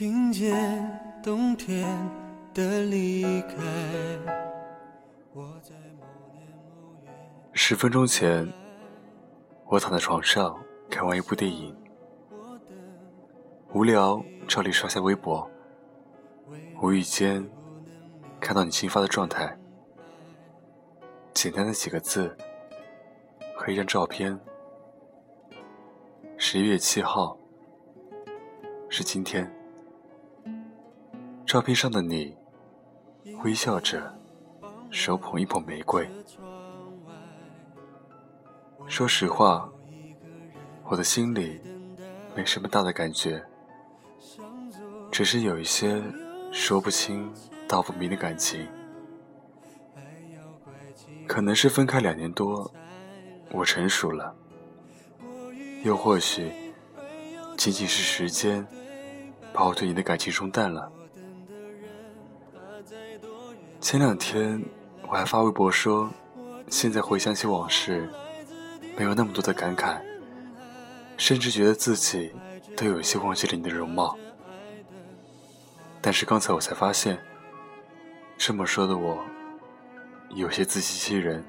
听见冬天的离开。十分钟前，我躺在床上看完一部电影，无聊照例刷下微博，无意间看到你新发的状态，简单的几个字和一张照片。十一月七号，是今天。照片上的你，微笑着，手捧一捧玫瑰。说实话，我的心里没什么大的感觉，只是有一些说不清道不明的感情。可能是分开两年多，我成熟了。又或许，仅仅是时间把我对你的感情冲淡了。前两天我还发微博说，现在回想起往事，没有那么多的感慨，甚至觉得自己都有些忘记了你的容貌。但是刚才我才发现，这么说的我，有些自欺欺人。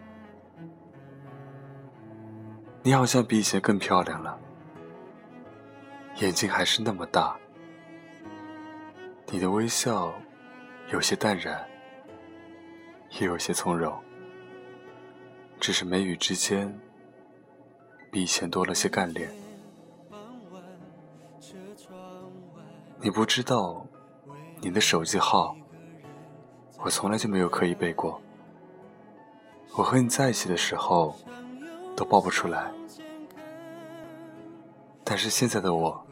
你好像比以前更漂亮了，眼睛还是那么大，你的微笑有些淡然，也有些从容，只是眉宇之间比以前多了些干练。你不知道，你的手机号，我从来就没有刻意背过。我和你在一起的时候。都报不出来，但是现在的我，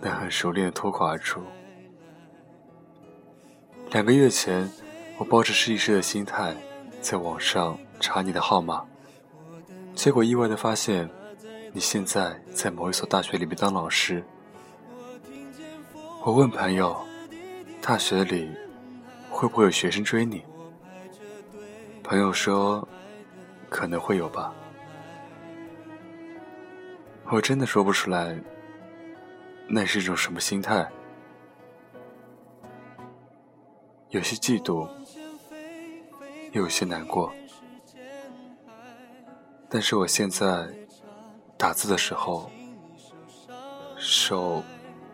能很熟练的脱口而出。两个月前，我抱着试一试的心态，在网上查你的号码，结果意外的发现，你现在在某一所大学里面当老师。我问朋友，大学里会不会有学生追你？朋友说，可能会有吧。我真的说不出来，那是一种什么心态？有些嫉妒，有些难过。但是我现在打字的时候，手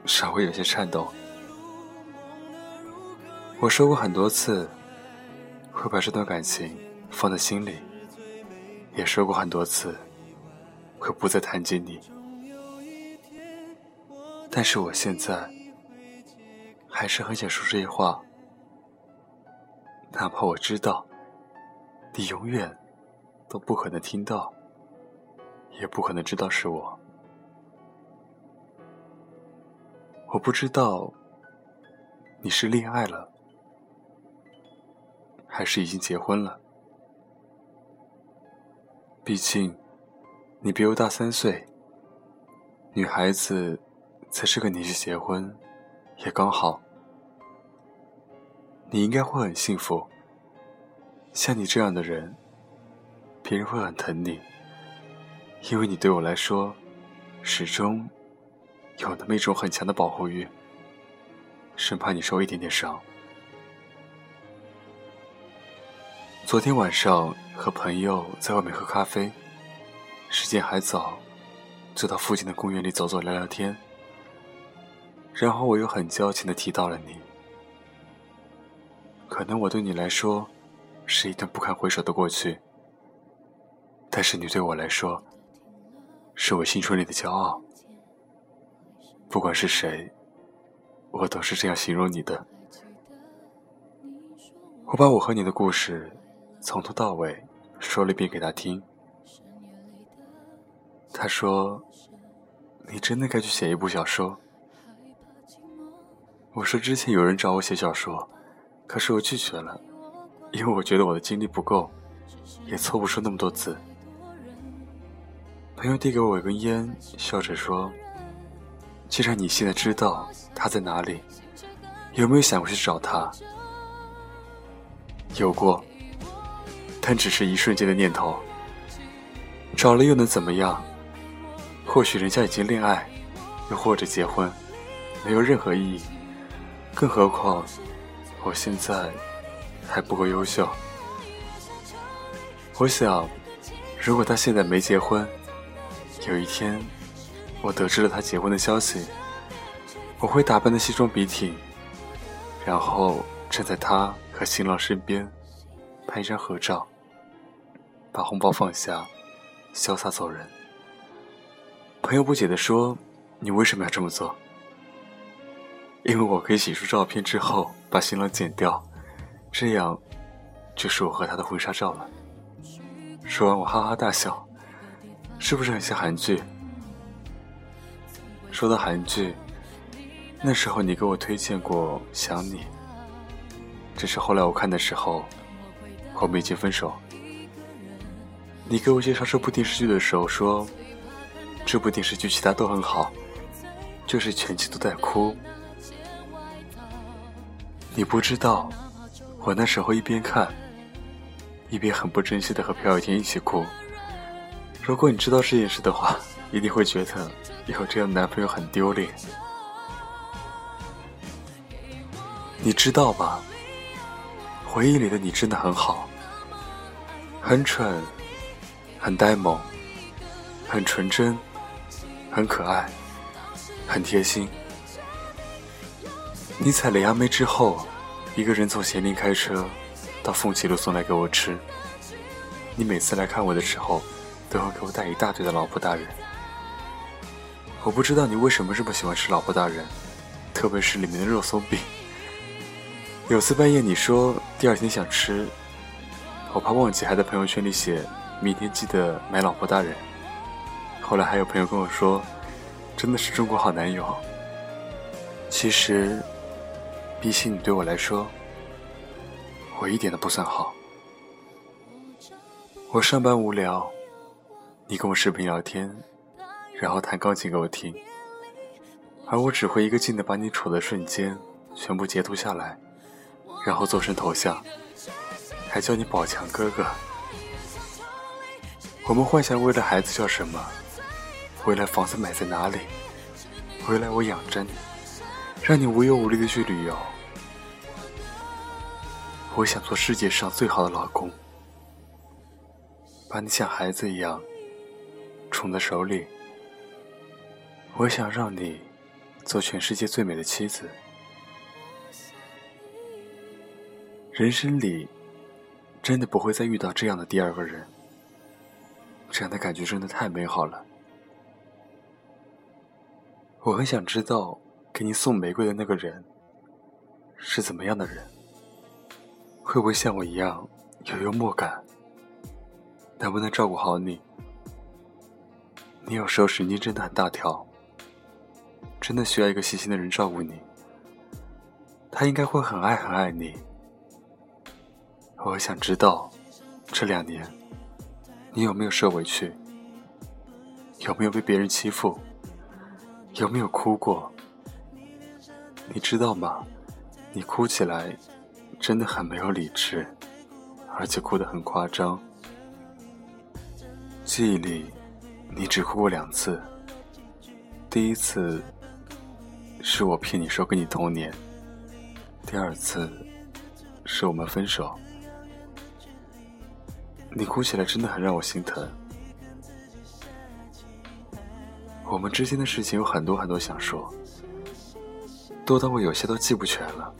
稍微有些颤抖。我说过很多次，会把这段感情放在心里，也说过很多次。可不再谈及你，但是我现在还是很想说这些话，哪怕我知道你永远都不可能听到，也不可能知道是我。我不知道你是恋爱了，还是已经结婚了，毕竟。你比我大三岁，女孩子在这个年纪结婚也刚好。你应该会很幸福。像你这样的人，别人会很疼你，因为你对我来说，始终有那么一种很强的保护欲，生怕你受一点点伤。昨天晚上和朋友在外面喝咖啡。时间还早，就到附近的公园里走走聊聊天。然后我又很矫情的提到了你。可能我对你来说，是一段不堪回首的过去。但是你对我来说，是我青春里的骄傲。不管是谁，我都是这样形容你的。我把我和你的故事，从头到尾说了一遍给他听。他说：“你真的该去写一部小说。”我说：“之前有人找我写小说，可是我拒绝了，因为我觉得我的精力不够，也凑不出那么多字。”朋友递给我一根烟，笑着说：“既然你现在知道他在哪里，有没有想过去找他？”有过，但只是一瞬间的念头。找了又能怎么样？或许人家已经恋爱，又或者结婚，没有任何意义。更何况我现在还不够优秀。我想，如果他现在没结婚，有一天我得知了他结婚的消息，我会打扮的西装笔挺，然后站在他和新郎身边，拍一张合照，把红包放下，潇洒走人。朋友不解地说：“你为什么要这么做？”因为我可以洗出照片之后把新郎剪掉，这样就是我和他的婚纱照了。说完我哈哈大笑，是不是很像韩剧？说到韩剧，那时候你给我推荐过《想你》，只是后来我看的时候，我们已经分手。你给我介绍这部电视剧的时候说，这部电视剧其他都很好，就是全剧都在哭。你不知道，我那时候一边看，一边很不珍惜的和朴有天一起哭。如果你知道这件事的话，一定会觉得有这样的男朋友很丢脸。你知道吧？回忆里的你真的很好，很蠢，很呆萌，很纯真，很可爱，很贴心。你采了杨梅之后，一个人从咸宁开车到凤岐路送来给我吃。你每次来看我的时候，都会给我带一大堆的老婆大人。我不知道你为什么这么喜欢吃老婆大人，特别是里面的肉松饼。有次半夜你说第二天想吃，我怕忘记，还在朋友圈里写明天记得买老婆大人。后来还有朋友跟我说，真的是中国好男友。其实。比起你对我来说，我一点都不算好。我上班无聊，你跟我视频聊天，然后弹钢琴给我听，而我只会一个劲的把你丑的瞬间全部截图下来，然后做成头像，还叫你宝强哥哥。我们幻想未来孩子叫什么，未来房子买在哪里，未来我养着你，让你无忧无虑的去旅游。我想做世界上最好的老公，把你像孩子一样宠在手里。我想让你做全世界最美的妻子。人生里真的不会再遇到这样的第二个人，这样的感觉真的太美好了。我很想知道，给你送玫瑰的那个人是怎么样的人。会不会像我一样有幽默感？能不能照顾好你？你有时候神经真的很大条，真的需要一个细心的人照顾你。他应该会很爱很爱你。我想知道，这两年你有没有受委屈？有没有被别人欺负？有没有哭过？你知道吗？你哭起来。真的很没有理智，而且哭得很夸张。记忆里，你只哭过两次。第一次是我骗你说跟你同年，第二次是我们分手。你哭起来真的很让我心疼。我们之间的事情有很多很多想说，多到我有些都记不全了。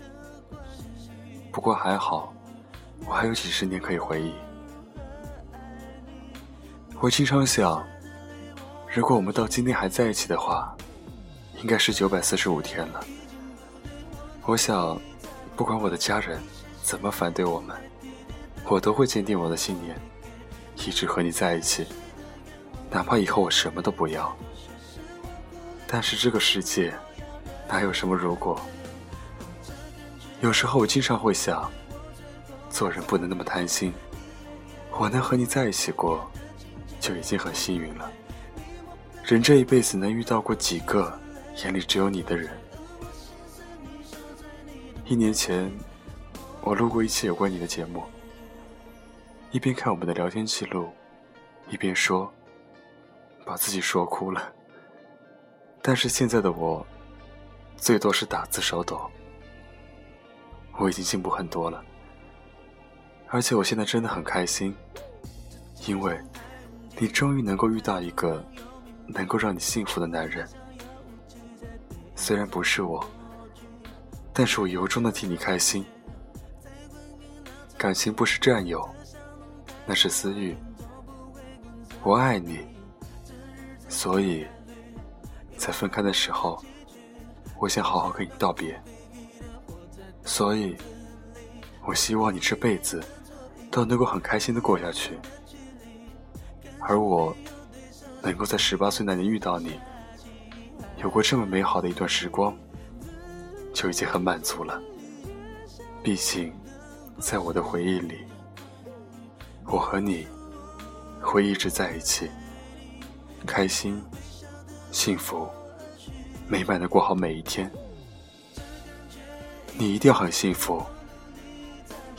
不过还好，我还有几十年可以回忆。我经常想，如果我们到今天还在一起的话，应该是九百四十五天了。我想，不管我的家人怎么反对我们，我都会坚定我的信念，一直和你在一起，哪怕以后我什么都不要。但是这个世界，哪有什么如果？有时候我经常会想，做人不能那么贪心。我能和你在一起过，就已经很幸运了。人这一辈子能遇到过几个眼里只有你的人？一年前，我录过一期有关你的节目，一边看我们的聊天记录，一边说，把自己说哭了。但是现在的我，最多是打字手抖。我已经进步很多了，而且我现在真的很开心，因为你终于能够遇到一个能够让你幸福的男人。虽然不是我，但是我由衷的替你开心。感情不是占有，那是私欲。我爱你，所以，在分开的时候，我想好好跟你道别。所以，我希望你这辈子都能够很开心的过下去。而我，能够在十八岁那年遇到你，有过这么美好的一段时光，就已经很满足了。毕竟。在我的回忆里，我和你会一直在一起，开心、幸福、美满的过好每一天。你一定很幸福，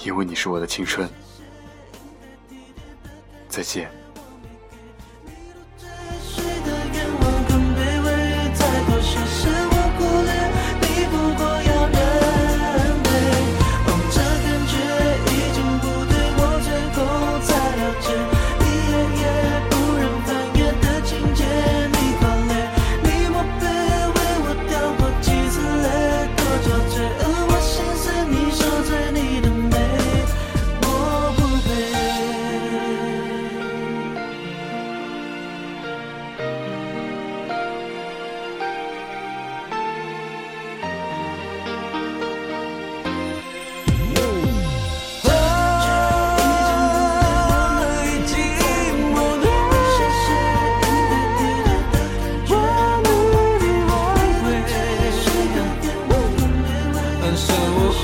因为你是我的青春。再见。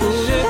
不